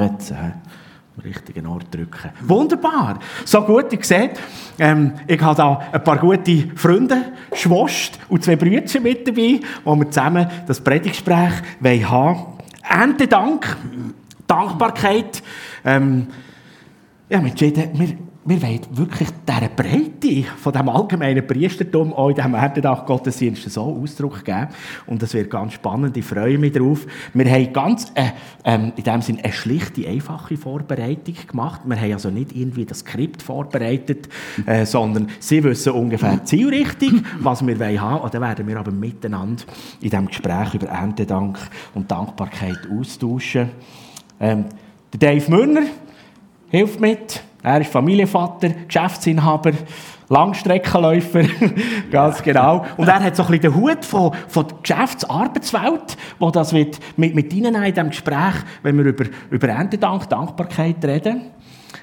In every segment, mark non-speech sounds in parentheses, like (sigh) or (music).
Jetzt, äh, am richtigen Ort drücken. Wunderbar. So gut, ihr seht, ähm, ich habe da ein paar gute Freunde, Schwost und zwei Brüder mit dabei, wo wir zusammen das Predigtgespräch haben wollen. Erntedank, Dankbarkeit. Ähm, ja, wir entschieden, wir wir wollen wirklich dieser Breite von dem allgemeinen Priestertum auch in diesem Erdendach-Gottesdienst so Ausdruck geben. Und das wird ganz spannend, ich freue mich darauf. Wir haben ganz, äh, ähm, in dem Sinne, eine schlichte, einfache Vorbereitung gemacht. Wir haben also nicht irgendwie das Skript vorbereitet, äh, sondern sie wissen ungefähr die Zielrichtung, was wir wollen haben. Und dann werden wir aber miteinander in diesem Gespräch über Erntedank und Dankbarkeit austauschen. Ähm, der Dave Münner hilft mit. Er ist Familienvater, Geschäftsinhaber, Langstreckenläufer, (laughs) ganz genau. Und er hat so ein bisschen den Hut von, von der Geschäftsarbeitswelt, wo das wird mit, mit Ihnen in diesem Gespräch, wenn wir über, über Erntedank, Dankbarkeit reden.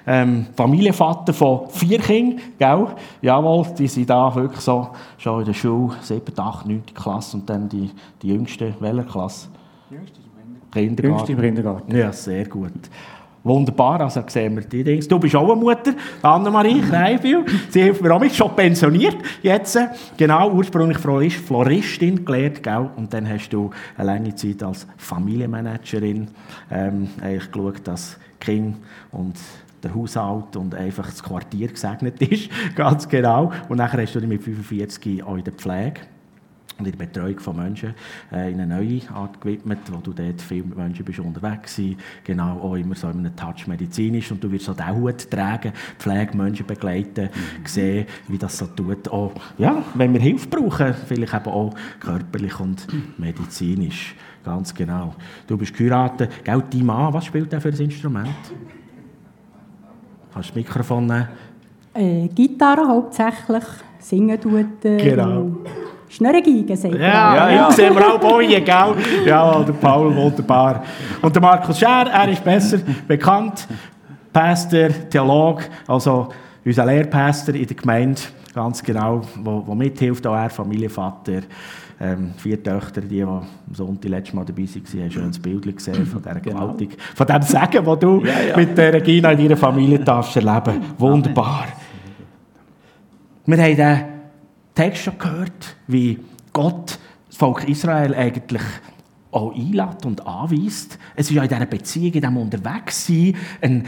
Ähm, Familienvater von vier Kindern, gell? Jawohl, die sind da wirklich so schon in der Schule, 7., 8., 9. Klasse und dann die, die jüngste, welcher Klasse? Jüngste im Kindergarten. Jüngste im Kindergarten. Ja, sehr gut. Wunderbar, also sehen wir die Dinge. Du bist auch eine Mutter, Annemarie (laughs) Kreifil. Sie hilft mir auch mit, schon pensioniert jetzt. Genau, ursprünglich Floristin gelernt, gell? und dann hast du eine lange Zeit als Familienmanagerin ähm, eigentlich geschaut, dass Kind und der Haushalt und einfach das Quartier gesegnet (laughs) ist, ganz genau. Und nachher hast du dich mit 45 auch in der Pflege und in der Betreuung von Menschen äh, in eine neue Art gewidmet, wo du dort viel mit Menschen bist unterwegs bist, genau auch immer so in einem Touch medizinisch und du wirst so den Hut tragen, Pflege, Menschen begleiten, mhm. sehen, wie das so tut, auch, ja, wenn wir Hilfe brauchen, vielleicht eben auch körperlich und medizinisch, ganz genau. Du bist geheiratet, gell, dein Mann, was spielt er für ein Instrument? Kannst du das Mikrofon nehmen? Äh, Gitarre hauptsächlich, singen tut er. Genau. Schnurrengeige, sagt er. Ja, ja, ja. sehen wir auch Bojen, gell? Ja, der Paul wunderbar. Und der Markus Scher, er ist besser bekannt. Pastor, Theolog, also unser Lehrpastor in der Gemeinde, ganz genau, wo, wo mithilft, auch er, Familienvater. Ähm, vier Töchter, die, die am Sonntag letztes Mal dabei waren, haben schon ein Bild gesehen von dieser genau. Gewaltig, von dem Segen, das du ja, ja. mit der Regina in ihrer Familie darfst erleben. Wunderbar. Wir haben den Text schon gehört, wie Gott das Volk Israel eigentlich auch einlädt und anweist. Es ist ja in dieser Beziehung, in diesem Unterwegssein, ein,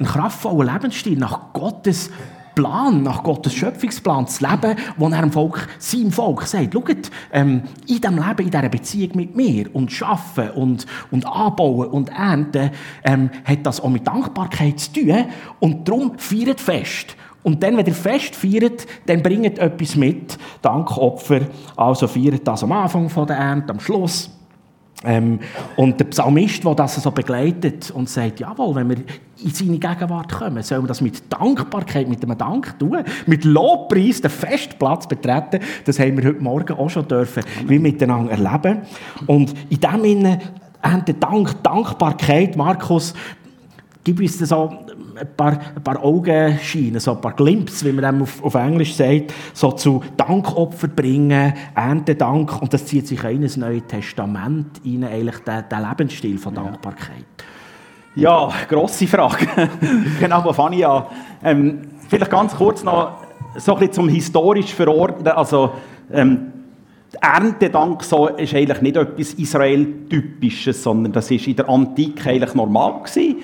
ein kraftvoller Lebensstil nach Gottes Plan, nach Gottes Schöpfungsplan zu leben, wo er dem Volk, seinem Volk sagt, schaut, ähm, in diesem Leben, in dieser Beziehung mit mir und Schaffen und, und Anbauen und Ernten, ähm, hat das auch mit Dankbarkeit zu tun und darum feiert fest. Und dann, wenn ihr Fest feiert, dann bringt etwas mit, Dankopfer. Also feiert das am Anfang von der Ernte, am Schluss. Ähm, und der Psalmist, der das so begleitet und sagt, jawohl, wenn wir in seine Gegenwart kommen, sollen wir das mit Dankbarkeit, mit einem Dank tun, mit Lobpreis den Festplatz betreten. Das haben wir heute Morgen auch schon dürfen, wie miteinander erleben. Und in dem Sinne, Dank, Dankbarkeit, Markus, gib uns so ein paar, ein paar Augenscheine, so ein paar Glimpse, wie man auf, auf Englisch sagt, so zu Dankopfer bringen, Erntedank. Und das zieht sich auch in ein Neues Testament rein, eigentlich der, der Lebensstil von Dankbarkeit. Ja, grosse Frage. (laughs) genau, wo fange ich an? Ähm, vielleicht ganz kurz noch so ein bisschen zum historisch verordnen. Also, ähm, Erntedank so ist eigentlich nicht etwas Israel-typisches, sondern das ist in der Antike eigentlich normal gewesen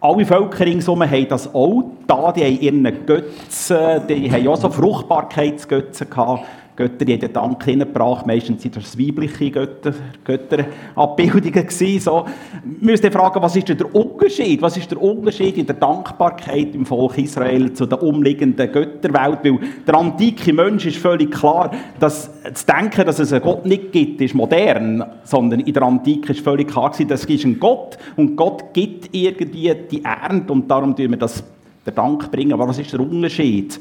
alle Völker ringsherum haben das auch da, die haben ihre Götzen, die haben auch so Fruchtbarkeitsgötzen gehabt. Götter, die den Dank hineingebracht Meistens waren das weibliche Götter, Götterabbildungen gewesen. So. Wir müssen fragen, was ist der Unterschied? Was ist der Unterschied in der Dankbarkeit im Volk Israel zu der umliegenden Götterwelt? Weil der antike Mensch ist völlig klar, dass zu denken, dass es einen Gott nicht gibt, ist modern. Sondern in der Antike ist völlig klar dass es einen Gott und Gott gibt irgendwie die Ernte und darum tun wir das der Dank bringen. Aber was ist der Unterschied?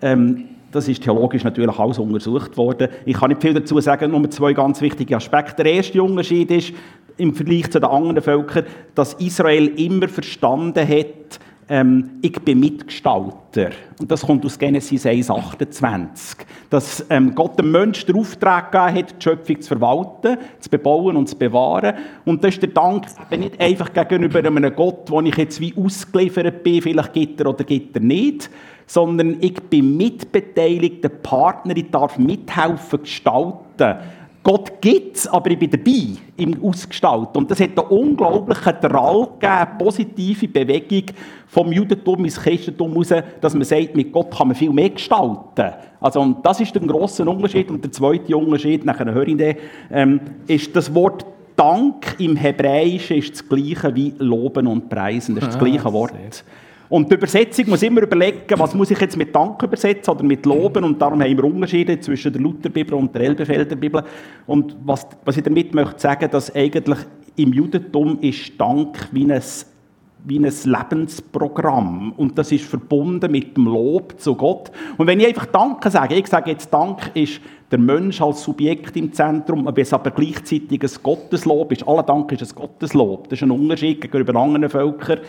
Ähm, das ist theologisch natürlich alles untersucht worden. Ich kann nicht viel dazu sagen, nur zwei ganz wichtige Aspekte. Der erste Unterschied ist im Vergleich zu den anderen Völkern, dass Israel immer verstanden hat, ähm, ich bin Mitgestalter. Und das kommt aus Genesis 1, 28. Dass ähm, Gott dem Menschen den Auftrag gegeben hat, die Schöpfung zu verwalten, zu bebauen und zu bewahren. Und das ist der Dank eben nicht einfach gegenüber einem Gott, wo ich jetzt wie ausgeliefert bin, vielleicht gibt er oder gibt er nicht, sondern ich bin mitbeteiligter Partner, ich darf mithelfen gestalten. Gott gibt es, aber ich bin dabei im Ausgestalten. Und das hat einen unglaublichen Drall gegeben, positive Bewegung vom Judentum ins Christentum heraus, dass man sagt, mit Gott kann man viel mehr gestalten. Also, und das ist der grosse Unterschied. Und der zweite Unterschied, nachher höre ich den, ähm, ist das Wort Dank im Hebräischen ist das gleiche wie Loben und Preisen. Das ist das ah, gleiche Wort. Und die Übersetzung muss immer überlegen, was muss ich jetzt mit Dank übersetzen oder mit Loben. Und darum haben wir Unterschiede zwischen der Lutherbibel und der Elberfelder Bibel. Und was, was ich damit möchte sagen, dass eigentlich im Judentum ist Dank wie ein wie ein Lebensprogramm. Und das ist verbunden mit dem Lob zu Gott. Und wenn ich einfach Danke sage, ich sage jetzt Dank ist der Mensch als Subjekt im Zentrum, aber es aber gleichzeitig ein Gotteslob ist, aller Dank ist ein Gotteslob, das ist ein Unterschied gegenüber anderen Völkern,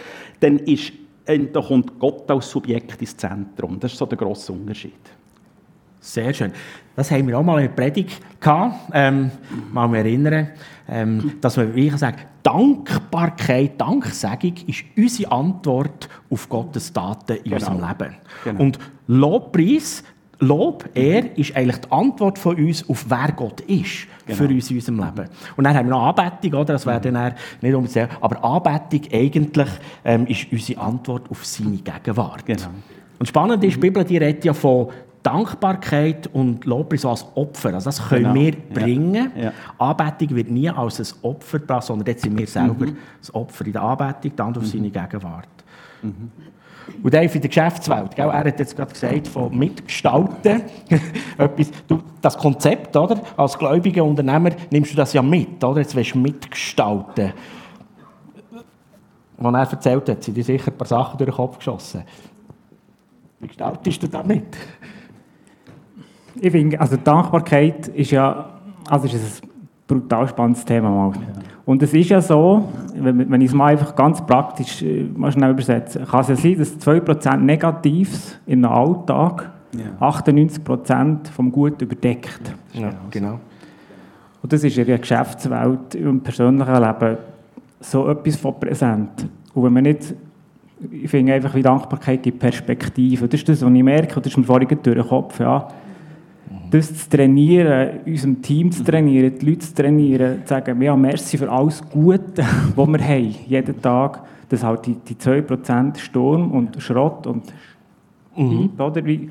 dann ist da kommt Gott als Subjekt ins Zentrum. Das ist so der grosse Unterschied. Sehr schön. Das haben wir auch mal in der Predigt gehabt. Ähm, mal mich erinnern, ähm, dass wir wie sagen, Dankbarkeit, Danksagung ist unsere Antwort auf Gottes Taten in genau. unserem Leben. Genau. Und Lobpreis, Lob, er ist eigentlich die Antwort von uns auf wer Gott ist genau. für uns in unserem Leben. Und dann haben wir noch Anbetung, oder? das wäre dann nicht unbedingt, aber Anbetung eigentlich ähm, ist unsere Antwort auf seine Gegenwart. Genau. Und spannend ist, die Bibel die redet ja von Dankbarkeit und Lobpreis als Opfer. Also das können genau. wir bringen. Ja. Ja. Anbetung wird nie als ein Opfer gebracht, sondern jetzt sind wir selber mhm. das Opfer in der Anbetung, dann auf mhm. seine Gegenwart. Mhm. Und Dave in der Geschäftswelt, gell? er hat jetzt gerade gesagt, von Mitgestalten. (laughs) Etwas, du, das Konzept, oder? als gläubiger Unternehmer nimmst du das ja mit, oder? jetzt willst du mitgestalten. Als er erzählt hat, sind dir sicher ein paar Sachen durch den Kopf geschossen. Wie gestaltest du das mit? Ich finde, also Dankbarkeit ist ja also ist ein brutal spannendes Thema. Mal. Ja. Und es ist ja so, wenn, wenn ich es mal einfach ganz praktisch äh, mal schnell übersetze, kann es ja sein, dass 2% Negatives im Alltag ja. 98% vom Gut überdeckt. Ja, genau. Und das ist in der Geschäftswelt, im persönlichen Leben so etwas von präsent. Und wenn man nicht, ich finde einfach, wie Dankbarkeit gibt Perspektive. Das ist das, was ich merke, das ist mir vorhin durch den Kopf, ja das zu trainieren, unserem Team zu trainieren, die Leute zu trainieren, zu sagen, ja, merci für alles Gute, (laughs) was wir haben, jeden Tag, dass halt die, die 2% Sturm und Schrott und mhm. oder wie,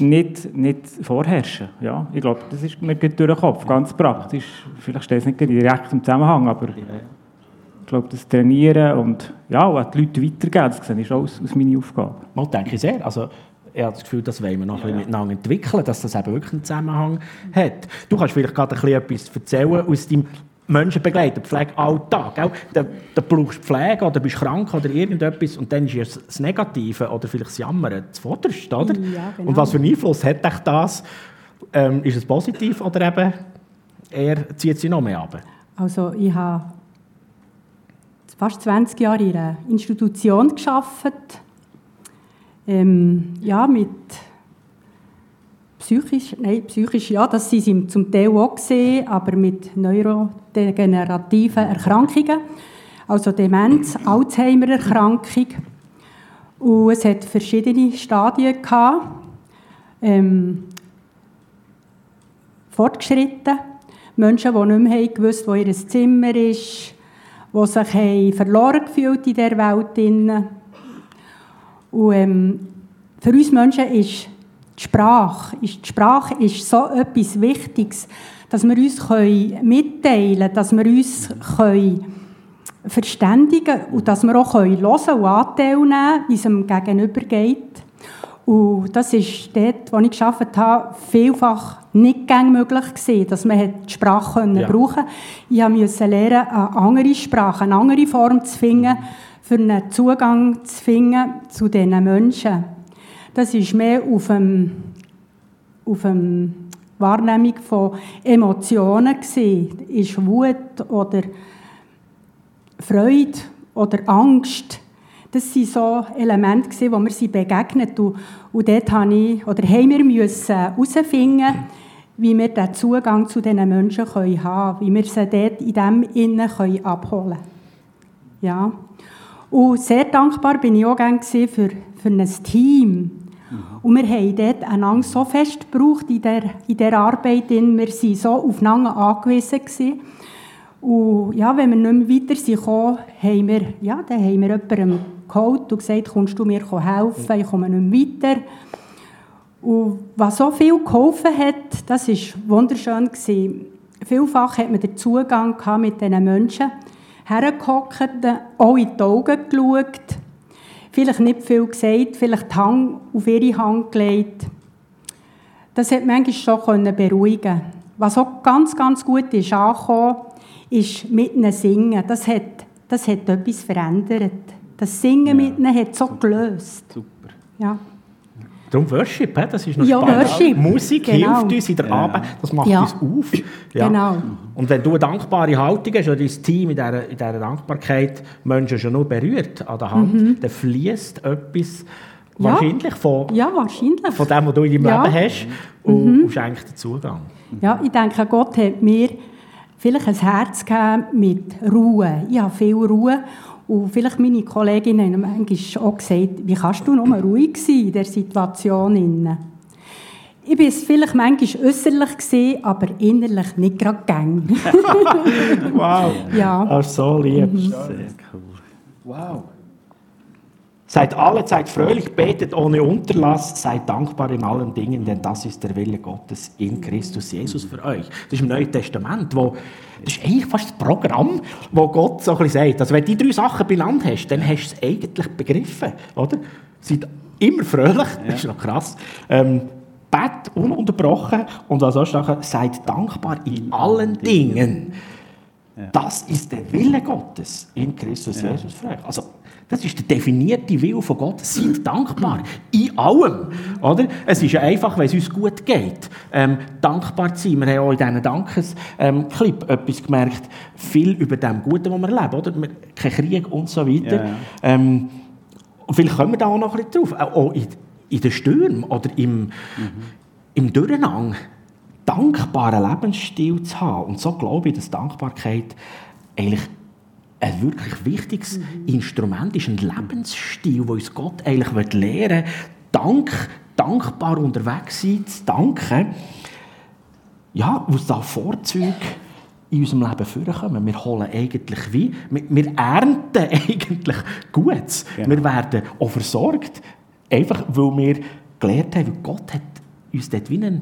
nicht, nicht vorherrschen. Ja, ich glaube, das ist mir durch den Kopf, ganz praktisch. Vielleicht steht es nicht direkt im Zusammenhang, aber ich glaube, das Trainieren und ja, und die Leute weitergeben, das ist auch aus, aus meiner Aufgabe. Mal denke ich sehr. Also, ich habe das Gefühl, das wollen wir noch ja. ein bisschen miteinander entwickeln, dass das eben wirklich einen Zusammenhang hat. Du kannst vielleicht gerade ein bisschen etwas erzählen aus deinem Menschenbegleiter, Pflegealltag. Da, da brauchst du Pflege oder bist krank oder irgendetwas und dann ist das Negative oder vielleicht das Jammern zuvorderst, oder? Ja, genau. Und was für einen Einfluss hat dich das? Ähm, ist es positiv oder eben er zieht sie noch mehr ab? Also ich habe fast 20 Jahre in einer Institution gearbeitet ähm, ja, mit psychisch, nein, psychisch, ja, das sind sie zum Teil auch gesehen, aber mit neurodegenerativen Erkrankungen, also Demenz, (clears throat) Alzheimer-Erkrankung. Und es hat verschiedene Stadien gehabt. Ähm, fortgeschritten. Menschen, die nicht mehr gewusst wo ihr Zimmer ist, die sich verloren gefühlt in dieser Welt. Und ähm, für uns Menschen ist die Sprache, ist die Sprache ist so etwas Wichtiges, dass wir uns können mitteilen können, dass wir uns können verständigen und dass wir auch hören können und Anteil nehmen wie es dem Gegenüber geht. Und das ist dort, wo ich gearbeitet habe, vielfach nicht gäng möglich gewesen, dass man die Sprache ja. brauchen konnte. Ich musste lernen, eine andere Sprache, eine andere Form zu finden, für einen Zugang zu finden zu diesen Menschen. Das ist mehr auf dem, auf dem Wahrnehmung von Emotionen gewesen. Ist Wut oder Freude oder Angst. das waren so Elemente, gewesen, wo wir sie begegnet und, dort habe ich, oder haben wir müssen herausfinden, wie wir den Zugang zu diesen Menschen haben können, wie wir sie dort in dem Innen abholen können. Ja. Und sehr dankbar bin ich auch gerne für, für ein Team. Und wir haben dort einander so fest gebraucht in der, in der Arbeit. Wir waren so aufeinander angewiesen. Gewesen. Und ja, wenn wir nicht mehr weiter sind, haben wir, ja, dann haben wir jemandem geholt und gesagt, kommst du mir helfen, ich komme nicht mehr weiter. Und was so viel geholfen hat, das war wunderschön. Gewesen. Vielfach hat man den Zugang mit diesen Menschen hergehockt, auch in die Augen geschaut, vielleicht nicht viel gesagt, vielleicht die Hand auf ihre Hand gelegt. Das hat manchmal schon beruhigen Was auch ganz, ganz gut ist angekommen, ist mit ihnen singen. Das hat, das hat etwas verändert. Das Singen ja. mit ihnen hat so gelöst. Super. Ja. Darum Worship, das ist noch ja, spannend. Worship. Musik genau. hilft uns in der Arbeit, das macht ja. uns auf. Ja. Genau. Und wenn du eine dankbare Haltung hast oder dein Team in dieser, in dieser Dankbarkeit Menschen schon nur berührt an der Hand, mhm. dann fließt etwas wahrscheinlich, von, ja, wahrscheinlich von dem, was du in deinem Leben hast und, mhm. und schenkt den Zugang. Ja, ich denke, Gott hat mir vielleicht ein Herz gegeben mit Ruhe. Ich habe viel Ruhe. Und vielleicht meine Kolleginnen haben manchmal auch gesagt, wie kannst du nur ruhig sein in dieser Situation? Ich war es vielleicht manchmal äußerlich, gewesen, aber innerlich nicht gerade gäng. (laughs) wow, ja. Ach, so lieb. Mhm. Sehr cool. Wow. Seid alle Zeit fröhlich, betet ohne Unterlass, seid dankbar in allen Dingen, denn das ist der Wille Gottes in Christus Jesus für euch. Das ist im Neuen Testament, wo das ist eigentlich fast das Programm, wo Gott so ein bisschen sagt. Also wenn du die drei Sachen benannt hast, dann hast du es eigentlich begriffen, oder? Seid immer fröhlich, das ist noch krass. Ähm, bet ununterbrochen und was auch sagen, seid dankbar in allen Dingen. Ja. Das ist der Wille Gottes in Christus ja. Jesus für euch. Also das ist der definierte Wille von Gott. Seid dankbar. In allem. Oder? Es ist ja einfach, wenn es uns gut geht, ähm, dankbar zu sein. Wir haben auch in diesem Dankesclip ähm, etwas gemerkt, viel über dem Guten, was wir leben. Oder? Kein Krieg und so weiter. Ja. Ähm, vielleicht kommen wir da auch noch ein bisschen drauf. Auch in, in den Stürmen oder im, mhm. im Durcheinander dankbaren Lebensstil zu haben. Und so glaube ich, dass Dankbarkeit eigentlich ein wirklich wichtiges mhm. Instrument ist, ein Lebensstil, wo uns Gott eigentlich lehren will, Dank, dankbar unterwegs sein, zu danken. Ja, was da Vorzüge in unserem Leben vorkommen. Wir holen eigentlich wie, wir, wir ernten (laughs) eigentlich Gutes. Genau. Wir werden auch versorgt, einfach weil wir gelernt haben, weil Gott hat uns dort wie ein, äh,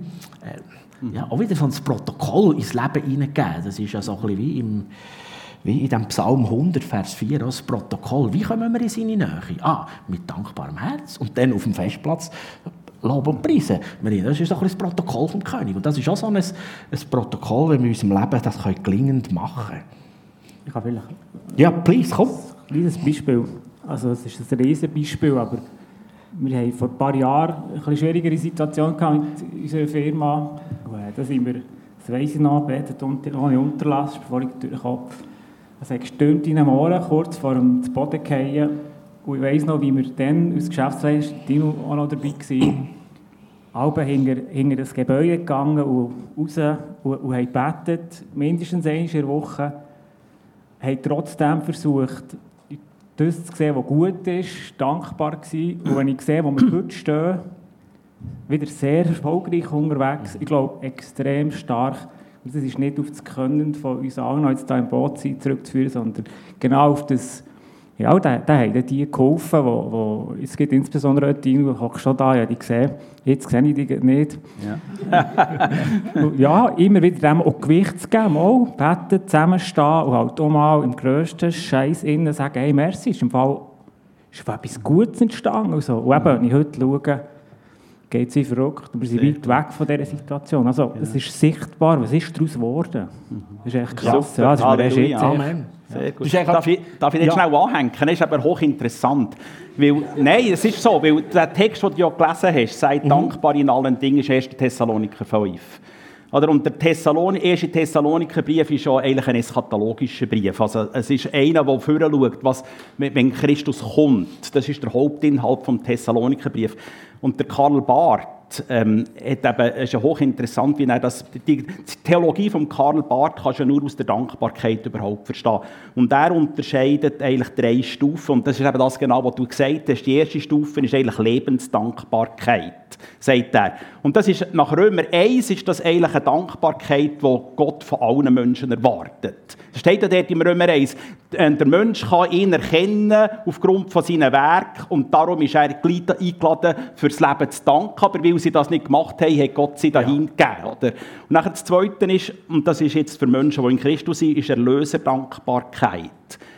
ja, auch wieder so ein Protokoll ins Leben hineingegeben. Das ist ja so ein bisschen wie im wie in dem Psalm 100, Vers 4, das Protokoll. Wie kommen wir in seine Nähe? Ah, mit dankbarem Herz. Und dann auf dem Festplatz Lob und Preisen. Das ist auch ein Protokoll vom König. Und das ist auch so ein, ein Protokoll, wenn wir in unserem Leben das gelingend machen können. Ich kann vielleicht... Ja, please, komm. Ein kleines Beispiel. Also es ist ein riesiges Beispiel, aber wir haben vor ein paar Jahren eine schwierigere Situation mit unserer Firma. Da sind wir, das weiss ich noch, betet ohne Unterlass, bevor ich durch den Kopf es hat gestürmt in einem Ohren, kurz vor dem Boden fallen. Und ich weiss noch, wie wir dann als Geschäftsleiter, Dino auch noch dabei waren, alle hinter, hinter das Gebäude gegangen und raus und, und haben gebetet, mindestens einmal in der Woche, haben trotzdem versucht, das zu sehen, was gut ist, dankbar sein. Und wenn ich sehe, wo wir heute stehen, wieder sehr erfolgreich unterwegs, ich glaube, extrem stark, und das ist nicht auf das Können von uns allen, jetzt hier im Boot sein, zurückzuführen, sondern genau auf das, ja, da, da haben die geholfen, wo, wo, es gibt insbesondere heute die, die schon da, ja, die gesehen, jetzt sehe ich die nicht. Ja, (laughs) ja immer wieder dem auch Gewicht zu geben, auch beten, zusammenstehen und halt auch mal im grössten Scheiß innen sagen, hey, merci, ist im Fall ist etwas Gutes entstanden. Und, so. und eben, wenn ich heute schaue, geht sie verrückt. Wir sind weit weg von dieser Situation. Also, ja. es ist sichtbar, was ist daraus geworden? Das ist echt krass. Ja, das ist mir jetzt Amen. Sehr gut. Darf ich, darf ich jetzt ja. schnell anhängen? Das ist aber hochinteressant. Weil, nein, es ist so, weil der Text, den du ja gelesen hast, sei mhm. dankbar in allen Dingen, ist 1. Thessaloniker 5. Oder? Und der Thessalon erste Thessalonikerbrief ist ja eigentlich ein eschatologischer Brief. Also es ist einer, der vorher schaut, was, wenn Christus kommt. Das ist der Hauptinhalt vom Thessalonikerbrief. Und der Karl Barth, ähm, hat eben, ist ja hochinteressant, wie er das, die Theologie von Karl Barth kannst du ja nur aus der Dankbarkeit überhaupt verstehen. Und er unterscheidet eigentlich drei Stufen und das ist eben das genau, was du gesagt hast. Die erste Stufe ist eigentlich Lebensdankbarkeit, sagt er. Und das ist, nach Römer 1 ist das eigentlich eine Dankbarkeit, die Gott von allen Menschen erwartet. Das steht ja dort im Römer 1. Äh, der Mensch kann ihn erkennen aufgrund von seinen Werken und darum ist er eingeladen, fürs Leben zu danken. Aber weil sie das nicht gemacht haben, hat Gott sie dahin ja. gegeben. Oder? Und nachher das Zweite ist, und das ist jetzt für Menschen, die in Christus sind, ist Erlöserdankbarkeit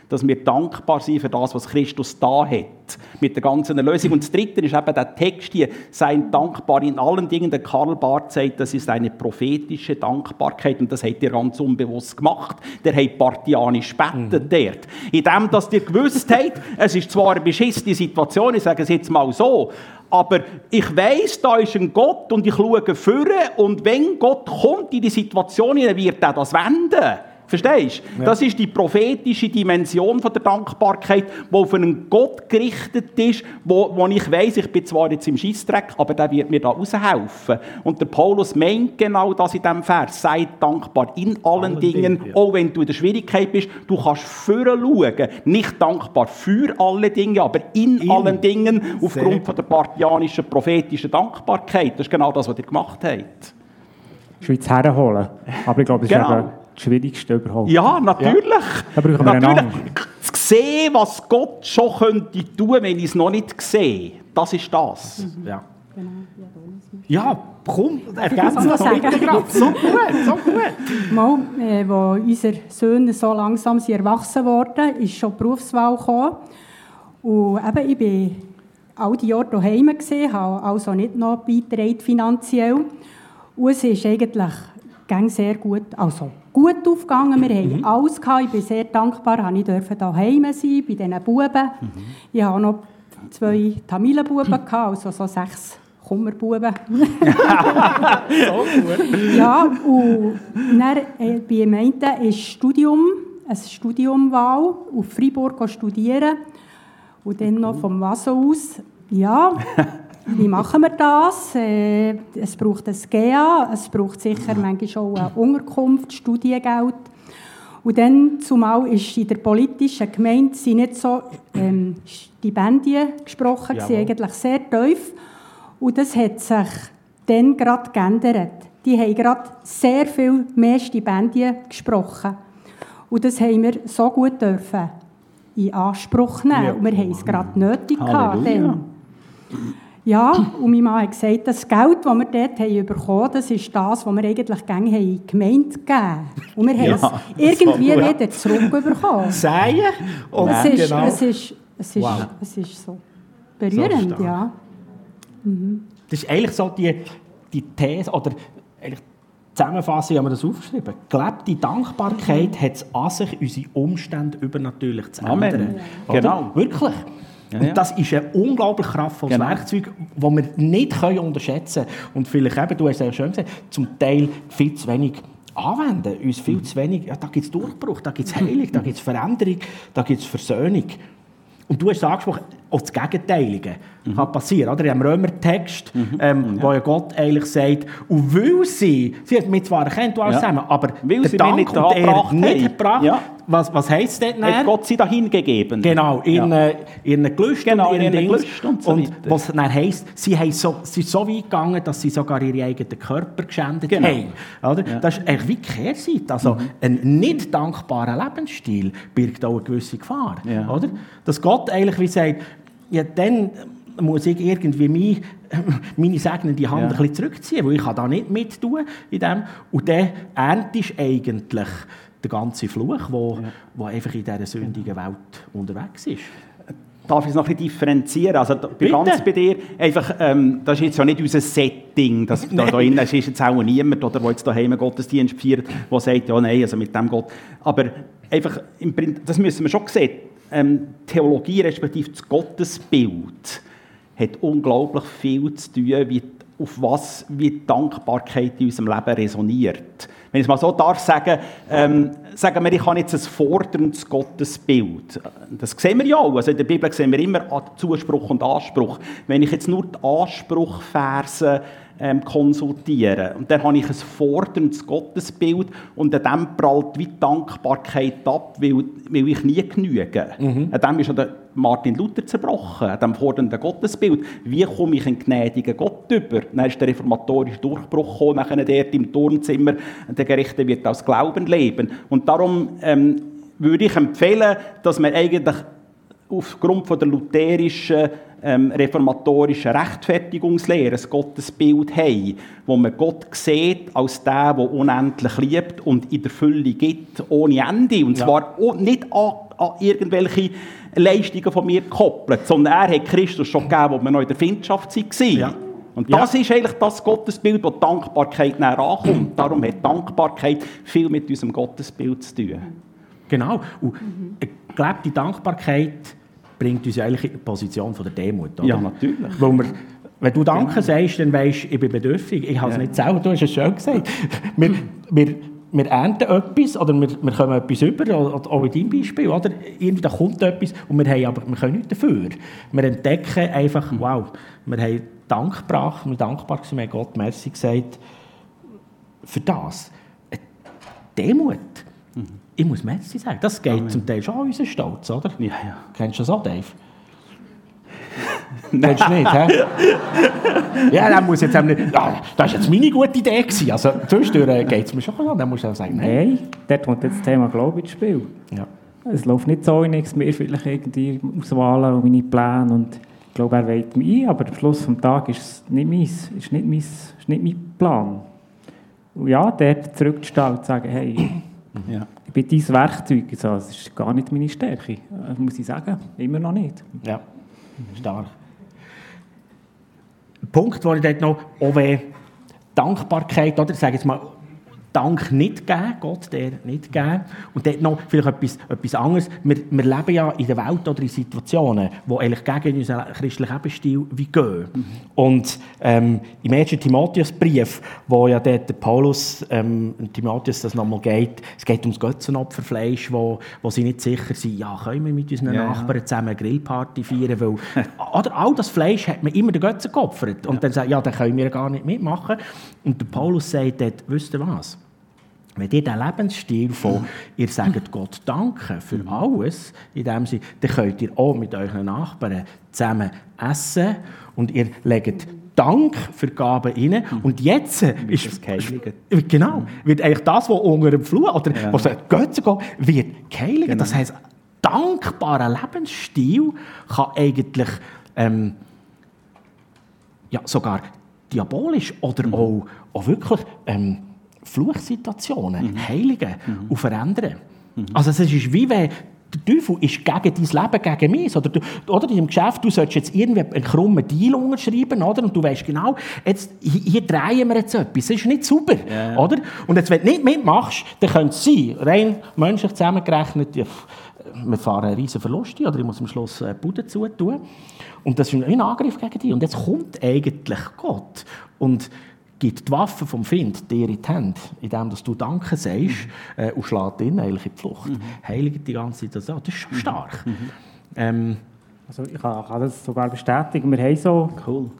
dass wir dankbar sind für das, was Christus da hat, mit der ganzen Erlösung. Und das Dritte ist eben der Text hier, seien dankbar in allen Dingen. Der Karl Barth sagt, das ist eine prophetische Dankbarkeit und das hat er ganz unbewusst gemacht. Der hat partianisch betet mhm. dort. In dem, dass ihr gewusst habt, es ist zwar eine beschissene Situation, ich sage es jetzt mal so, aber ich weiß, da ist ein Gott und ich schaue führen und wenn Gott kommt in die Situation, dann wird er das wenden. Verstehst du? Ja. Das ist die prophetische Dimension von der Dankbarkeit, die auf einen Gott gerichtet ist, wo, wo ich weiß, ich bin zwar jetzt im Schießdreck, aber der wird mir da raushelfen. Und der Paulus meint genau das in diesem Vers. Sei dankbar in allen, allen Dingen, Dingen ja. auch wenn du in der Schwierigkeit bist. Du kannst führen schauen. Nicht dankbar für alle Dinge, aber in, in. allen Dingen aufgrund von der partianischen prophetischen Dankbarkeit. Das ist genau das, was ihr gemacht habt. Schweiz herholen. Aber ich glaube, es genau. ist eben das Schwierigste überhaupt. Ja, natürlich. Ja. Da brauchen wir natürlich. Zu sehen, was Gott schon könnte tun, wenn ich es noch nicht sehe, das ist das. Mhm. Ja. Genau. Ja, komm, ergänze das bitte gerade. So gut, so gut. Mal, äh, wo unsere Söhne so langsam sind erwachsen wurden, ist schon die Berufswahl gekommen. Und eben, ich bin all die Jahre daheim gesehen, habe also nicht noch beigetragen finanziell. Und es ist eigentlich ging sehr gut, also gut aufgegangen. Wir mhm. haben alles gehabt. Ich bin sehr dankbar, dass ich daheim sein bei diesen Buben. Mhm. Ich hatte noch zwei Tamilenbuben, gehabt, also so sechs Kummerbuben. so (laughs) gut. ja, und dann, äh, bei dem einen ist Studium, ein Studiumwahl auf Freiburg studieren und dann noch vom Wasser aus. Ja, (laughs) wie machen wir das? Äh, es braucht ein GA, es braucht sicher manchmal auch eine Unterkunft, Studiengeld. Und dann, zumal ist in der politischen Gemeinde sind nicht so ähm, Stipendien gesprochen, sie eigentlich sehr tief. Und das hat sich dann gerade geändert. Die haben gerade sehr viel mehr Stipendien gesprochen. Und das haben wir so gut dürfen in Anspruch nehmen. Ja. Und wir haben es gerade nötig Halleluja. gehabt. Dann. Ja, und mein Mann hat gesagt, das Geld, das wir dort haben bekommen haben, das ist das, was wir eigentlich gerne in die Gemeinde gegeben Und wir haben ja, es irgendwie so, wieder zurückbekommen. Säen? Und es, ist, genau. es, ist, es, ist, wow. es ist so berührend, so ja. Mhm. Das ist eigentlich so die, die These, oder eigentlich Zusammenfassung haben wir das aufgeschrieben. Gelebte Dankbarkeit mhm. hat es an sich, unsere Umstände übernatürlich zu ändern. Amen. Ja. Genau. Wirklich. Ja, und das ist ein unglaublich kraftvolles genau. Werkzeug, das wir nicht können unterschätzen können. Und vielleicht eben, du hast es ja schön gesagt, zum Teil viel zu wenig anwenden. Uns viel zu wenig, ja, da gibt es Durchbruch, da gibt es Heilung, da gibt es Veränderung, da gibt es Versöhnung. Und du hast es angesprochen, auch das Gegenteilige mhm. kann passieren. Oder? Im Römertext, mhm. ähm, ja. wo ja Gott eigentlich sagt, und weil sie, sie hat mich zwar erkannt, du alles ja. zusammen, aber weil sie Dank nicht, und er nicht gebracht, ja. was, was heisst das denn? Hat Gott sie dahin gegeben. Genau, in, ja. äh, einer Gelüst genau, in einer Gelüst und so Und was dann heisst, sie, haben so, sie sind so weit gegangen, dass sie sogar ihre eigenen Körper geschändet genau. haben. Oder? Das ist eigentlich wie Kehrseite. Also mhm. ein nicht dankbarer Lebensstil birgt auch eine gewisse Gefahr. Oder? Dass Gott eigentlich wie sagt, ja, dann muss ich irgendwie (laughs) meine, meine segnende Hand ja. ein bisschen zurückziehen, weil ich da nicht mit tun in dem. Und dann erntest du eigentlich den ganzen Fluch, der ja. wo einfach in dieser sündigen Welt unterwegs ist. Darf ich es noch ein bisschen differenzieren? Also bei ganz bei dir, einfach, ähm, das ist jetzt ja nicht unser Setting. Das, da, da ist jetzt auch niemand, oder, der jetzt daheim einen Gottesdienst feiert, der sagt, ja nein, also mit dem Gott. Aber einfach, im Prinzip, das müssen wir schon sehen ähm, Theologie respektive das Gottesbild hat unglaublich viel zu tun, wie auf was wie Dankbarkeit in unserem Leben resoniert. Wenn ich es mal so darf sagen, ähm, sagen wir, ich habe jetzt ein forderndes Gottesbild. Das sehen wir ja auch. Also in der Bibel sehen wir immer Zuspruch und Anspruch. Wenn ich jetzt nur die Anspruchverse ähm, konsultieren. Und dann habe ich ein forderndes Gottesbild und an dem prallt wie Dankbarkeit ab, weil, weil ich nie genüge. Mhm. An dem ist ja Martin Luther zerbrochen, an dem fordernden Gottesbild. Wie komme ich einen gnädigen Gott über? Dann ist der reformatorische Durchbruch gekommen, nachher dort im Turnzimmer, der Gerechte wird aus Glauben leben. Und darum ähm, würde ich empfehlen, dass man eigentlich aufgrund von der lutherischen ähm, reformatorischen Rechtfertigungslehre ein Gottesbild haben, wo man Gott sieht als der, der unendlich liebt und in der Fülle gibt, ohne Ende. Und zwar ja. nicht an, an, irgendwelche Leistungen von mir gekoppelt, sondern er hat Christus schon gegeben, wo wir noch in der Findschaft waren. Ja. Und das ja. ist eigentlich das Gottesbild, wo Dankbarkeit näher ankommt. Darum hat Dankbarkeit viel mit unserem Gottesbild zu tun. Genau. Und glaube, die Dankbarkeit bringt uns eigentlich in die Position von der Demut. Oder? Ja, natürlich. Weil wir, wenn du Danke genau. sagst, dann weißt du, ich bin bedürftig. Ich habe es ja. nicht selber, du hast es schön gesagt. wir, wir, wir ernten etwas oder wir, wir kommen etwas über, auch in deinem Beispiel, oder? Irgendwie da kommt etwas und wir, haben aber, wir können nichts dafür. Wir entdecken einfach, mhm. wow, wir haben Dank gebracht, wir sind dankbar gewesen, wir haben Gott Merci gesagt für das. Demut. Mhm. Ich muss Merci sagen, das geht Amen. zum Teil schon an unseren Stolz, oder? Ja, ja. Kennst du das auch, Dave? Kennst du nicht, hä? ja, dann muss jetzt nicht, ja, das war jetzt meine gute Idee. Gewesen. Also zwischendurch geht es mir schon an, dann musst du auch sagen, nein. Nein, dort kommt jetzt das Thema Glaube ins Spiel. Ja. Es läuft nicht so nichts mehr, vielleicht irgendwie Auswahlen und meine Pläne und ich glaube, er weht mich ein, aber am Schluss des Tages ist es nicht, meins, ist nicht, mein, ist nicht mein Plan. Und ja, dort zurückzustehen und zu sagen, hey, ja bin dein Werkzeug. Also, das ist gar nicht meine Stärke, äh, muss ich sagen. Immer noch nicht. Ja, stark. Punkt, wo ich dort noch, auch Dankbarkeit, oder? Ich sage jetzt mal, Dank nicht geben, Gott der nicht geben. Und dort noch vielleicht etwas, etwas anderes. Wir, wir leben ja in der Welt oder in Situationen, die eigentlich gegen unseren christlichen Lebensstil wie gehen. Mhm. Und ähm, im 1. Timotheusbrief, wo ja dort der Paulus ähm, Timotheus das nochmal geht, es geht ums Götzenopferfleisch, wo, wo sie nicht sicher sind, ja, können wir mit unseren ja, Nachbarn zusammen eine Grillparty feiern, weil (laughs) oder all das Fleisch hat man immer den Götzen geopfert. Und ja. dann sagt ja, dann können wir gar nicht mitmachen. Und der Paulus sagt dort, wisst ihr was? Wenn ihr diesen Lebensstil von, ihr sagt Gott Danke für alles, in dem Sie, dann könnt ihr auch mit euren Nachbarn zusammen essen und ihr legt Dank für Gaben rein. Und jetzt ist das geheiligt. Genau, wird eigentlich das, was unter dem Flur oder ja. was Götze geht, wird geheiligt. Genau. Das heisst, dankbarer Lebensstil kann eigentlich ähm, ja, sogar diabolisch oder mhm. auch, auch wirklich ähm, Fluchsituationen mhm. heiligen mhm. und verändern. Mhm. Also es ist wie wenn der Teufel ist gegen dein Leben, gegen mich. Oder, du, oder in dem Geschäft, du sollst jetzt irgendwie einen krummen Deal unterschreiben, oder? Und du weißt genau, jetzt, hier, drehen wir jetzt etwas. Das ist nicht super, yeah. oder? Und jetzt, wenn du nicht mitmachst, dann könnte es sein, rein menschlich zusammengerechnet, wir fahren einen riesen Verlust oder ich muss am Schluss die Bude zutun. Und das ist ein Angriff gegen dich. Und jetzt kommt eigentlich Gott. Und gibt die Waffe vom Find dir in die Hände, indem du Danke sagst mhm. äh, und schlägt ihn eigentlich in die Flucht. Mhm. Heiligt die ganze Zeit. Das, das ist schon mhm. stark. Mhm. Ähm, also ich kann, kann, das sogar bestätigen. Wir haben so cool.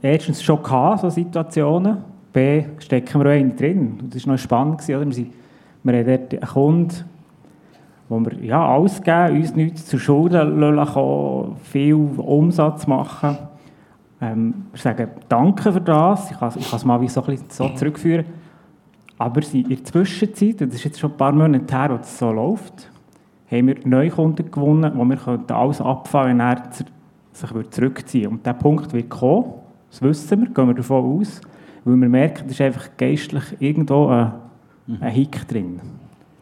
erstens schon gehabt, so Situationen. B, stecken wir auch eine drin. Das war noch spannend. Gewesen, oder? Wir, sind, wir haben dort einen Kunden, wo wir ja, alles geben, uns nichts zur Schulden lassen, viel Umsatz machen ähm, wir sagen Danke für das. Ich kann, ich kann es mal wie so, ein bisschen so (clears throat) zurückführen. Aber in der Zwischenzeit, das ist jetzt schon ein paar Monate her, wo das so läuft, haben wir neue Kunden gewonnen, wo wir alles abfallen, wenn er sich zurückziehen würde. Und dieser Punkt wird kommen, das wissen wir, gehen wir davon aus, weil wir merken, da ist einfach geistlich irgendwo ein, ein Hick drin.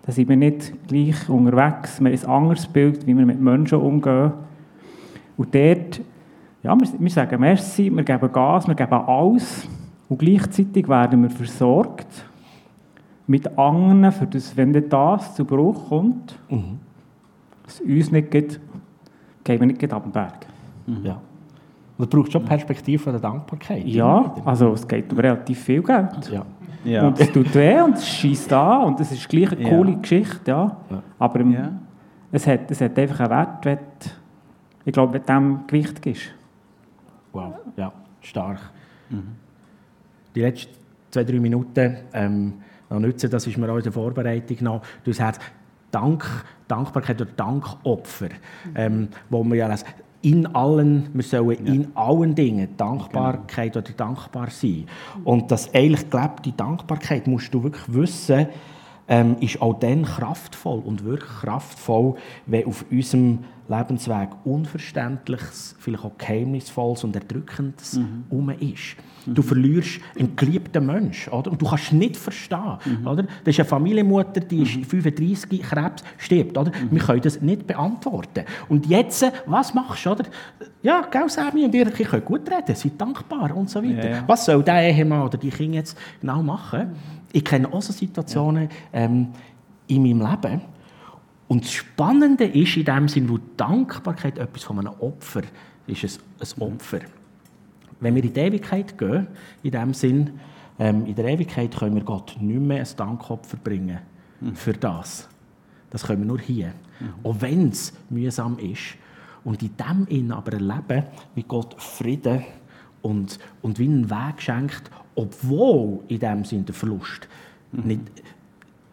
Da sind wir nicht gleich unterwegs, wir haben ein anderes Bild, wie wir mit Menschen umgehen. Und dort ja, wir, wir sagen Merci, wir geben Gas, wir geben alles und gleichzeitig werden wir versorgt mit anderen, für das, wenn das zu Bruch kommt, mhm. es uns nicht geht, gehen wir nicht ab den Berg. Mhm. Ja. Und das braucht schon Perspektive der Dankbarkeit. Ja, also es geht um relativ viel Geld. Ja. Ja. Und es tut weh und es schießt an und es ist gleich eine Ja. coole Geschichte, ja. Ja. Aber im- Ja. es, hat, es hat einfach einen Wert, wenn, ich glaube, wenn dem Gewicht ist. Wow, ja, stark. Die letzten zwei, drei Minuten ähm, noch nutzen, das ist mir auch in der Vorbereitung noch, du hast Dank, Dankbarkeit oder Dankopfer, ähm, wo wir ja in allen, wir sollen in allen Dingen Dankbarkeit oder dankbar sein. Und das eigentlich gelebte Dankbarkeit musst du wirklich wissen, ähm, ist auch dann kraftvoll und wirklich kraftvoll, wenn auf unserem Lebensweg Unverständliches, vielleicht auch Geheimnisvolles und Erdrückendes herum ist. Du verlierst einen geliebten Menschen, oder? Und du kannst nicht verstehen, oder? Das ist eine Familienmutter, die ist 35, Krebs, stirbt, oder? Wir können das nicht beantworten. Und jetzt, was machst du, oder? Ja, gell, Sammy und ihr, ihr könnt gut reden, seid dankbar und so weiter. Ja, ja. Was soll der Ehemann oder die Kinder jetzt genau machen? Ich kenne auch so Situationen ähm, in meinem Leben. Und das Spannende ist in dem Sinn, wo Dankbarkeit etwas von einem Opfer ist, es ein Opfer. Wenn wir in die Ewigkeit gehen, in dem Sinn, ähm, in der Ewigkeit können wir Gott nicht mehr ein Dankopfer bringen für das. Das können wir nur hier. Auch wenn es mühsam ist. Und in dem Innen aber erleben, wie Gott Frieden und, und wie einen Weg schenkt, obwohl in dem Sinn der Verlust nicht,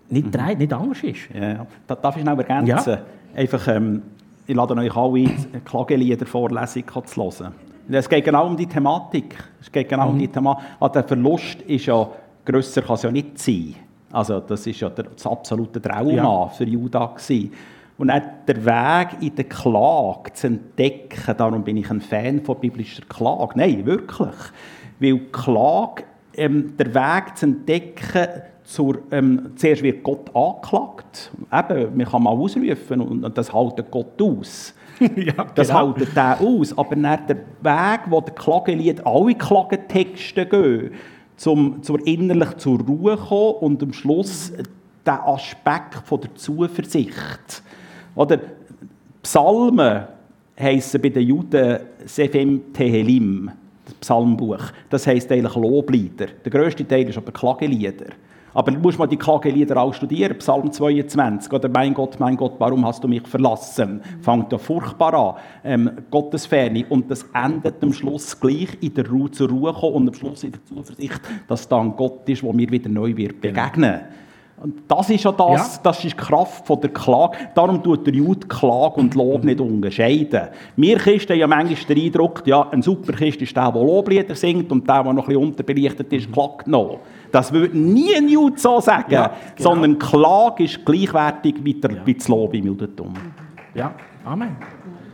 nicht, drei, nicht anders ist. Ja, ja. Da darf ich noch ergänzen? Ja. Einfach, ähm, ich lade euch alle ein, Klagelieder Vorlesung zu hören. Es geht genau um die Thematik. Es geht genau um die Thematik. Also der Verlust ist ja, grösser kann es ja nicht sein. Also das ist ja der, das absolute Trauma Ja. für Judah gewesen. Und auch der Weg in der Klage zu entdecken, darum bin ich ein Fan von biblischer Klage. Nein, wirklich. Weil Klage, ähm, der Weg zu entdecken, zur, ähm, zuerst wird Gott angeklagt. Eben, man kann mal ausrufen und, das hält Gott aus. (laughs) ja, Das genau. hält der aus. Aber dann der Weg, wo der Klagelied alle Klagentexte gehen, zum, zur innerlich zur Ruhe kommen und am Schluss der Aspekt von der Zuversicht. Oder Psalmen heissen bei den Juden Sefem Tehelim, das Psalmbuch. Das heisst eigentlich Loblieder. Der grösste Teil ist aber Klagelieder. Aber du musst mal die Klagelieder auch studieren, Psalm 22, oder «Mein Gott, mein Gott, warum hast du mich verlassen?» Fängt ja furchtbar an, ähm, Gottesferne. Und das endet am Schluss gleich in der Ruhe zur Ruhe kommen und am Schluss in der Zuversicht, dass dann Gott ist, wo mir wieder neu wird begegnen. Und das ist ja das, Ja. das ist die Kraft von der Klage. Darum tut der Jude Klage und Lob nicht unterscheiden. Wir Christen haben ja manchmal den Eindruck, ja, ein super Christ ist der, der Loblieder singt und der, der noch ein bisschen unterbelichtet ist, klagt noch. Das würde nie ein Jude so sagen, Ja, genau. sondern Klage ist gleichwertig wie, der, wie das Lob im Judentum. Ja, Amen.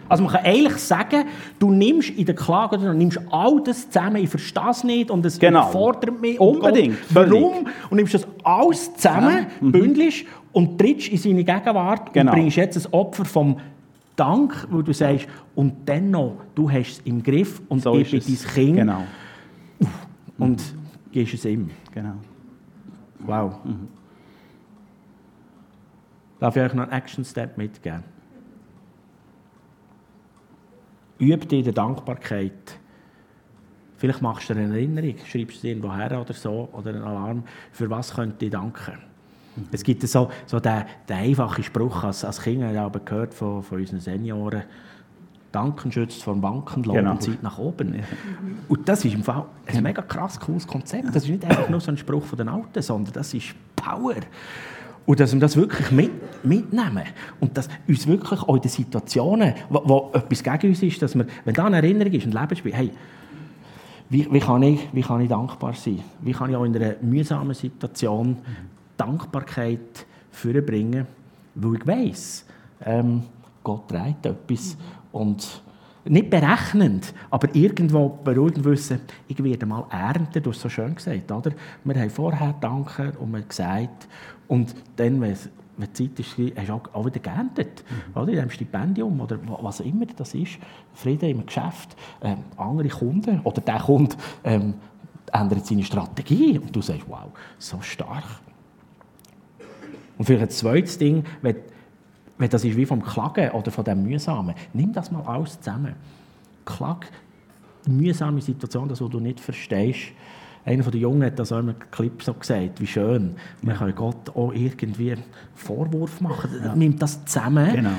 Also man kann eigentlich sagen, du nimmst in der Klage oder du nimmst all das zusammen, ich verstehe es nicht und es Genau. überfordert mich. und Unbedingt, Gott. Warum? Und nimmst das alles zusammen, bündelst und trittst in seine Gegenwart Genau. und bringst jetzt ein Opfer vom Dank, wo du sagst, und dennoch, du hast es im Griff und So ich bin dein Kind Genau. und gibst es ihm. genau. Wow. Darf ich euch noch einen Action-Step mitgeben? Übe dich in der Dankbarkeit. Vielleicht machst du eine Erinnerung, schreibst es irgendwo her oder so, oder einen Alarm. Für was könnte ich danken? Es gibt so, so den, den einfachen Spruch, als, als Kind habe ich aber gehört von, von unseren Senioren, Danken schützt vom Wanken, Loben Genau. zieht nach oben. Und das ist im Fall ein mega krass cooles Konzept. Das ist nicht einfach nur so ein Spruch von den Alten, sondern das ist Power. Und dass wir das wirklich mit, mitnehmen. Und dass uns wirklich auch in den Situationen, wo, wo etwas gegen uns ist, dass wir, wenn da eine Erinnerung ist, ein Lebensspiel, hey, wie, wie, kann ich, wie kann ich dankbar sein? Wie kann ich auch in einer mühsamen Situation Dankbarkeit vorbringen? Weil ich weiss, ähm, Gott trägt etwas. Und nicht berechnend, aber irgendwo beruhigend wissen, ich werde mal ernten, du hast so schön gesagt, oder? Wir haben vorher danken und wir gesagt, und dann, wenn wenn die Zeit ist, hast du auch, wieder geerntet. Oder? In diesem Stipendium oder wa- was immer das ist. Frieden im Geschäft, ähm, andere Kunden oder der Kunde ähm, ändert seine Strategie und du sagst, wow, so stark. Und vielleicht ein zweites Ding, wenn, wenn das ist wie vom Klagen oder von dem Mühsamen, nimm das mal alles zusammen. Klag mühsame Situation, das, was du nicht verstehst. Einer der Jungen hat das auch im Clip so gesagt, wie schön. Man kann Gott auch irgendwie einen Vorwurf machen. Ja. Nimmt das zusammen Genau.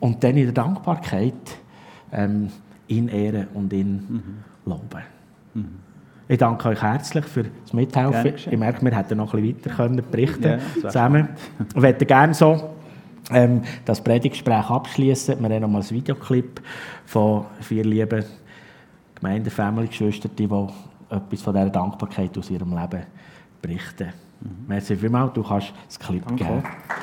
und dann in der Dankbarkeit ähm, ihn ehren und ihn Mhm. loben. Ich danke euch herzlich für das Mithelfen. Ich merke, wir hätten noch ein bisschen weiter können berichten Ja, zusammen. Ich möchte gerne so ähm, das Predigtgespräch abschließen. Wir haben noch mal ein Videoclip von vier lieben Gemeinde, Family, Geschwistern, die etwas von dieser Dankbarkeit aus ihrem Leben berichten. Merci vielmals, du kannst das Clip Danke. geben.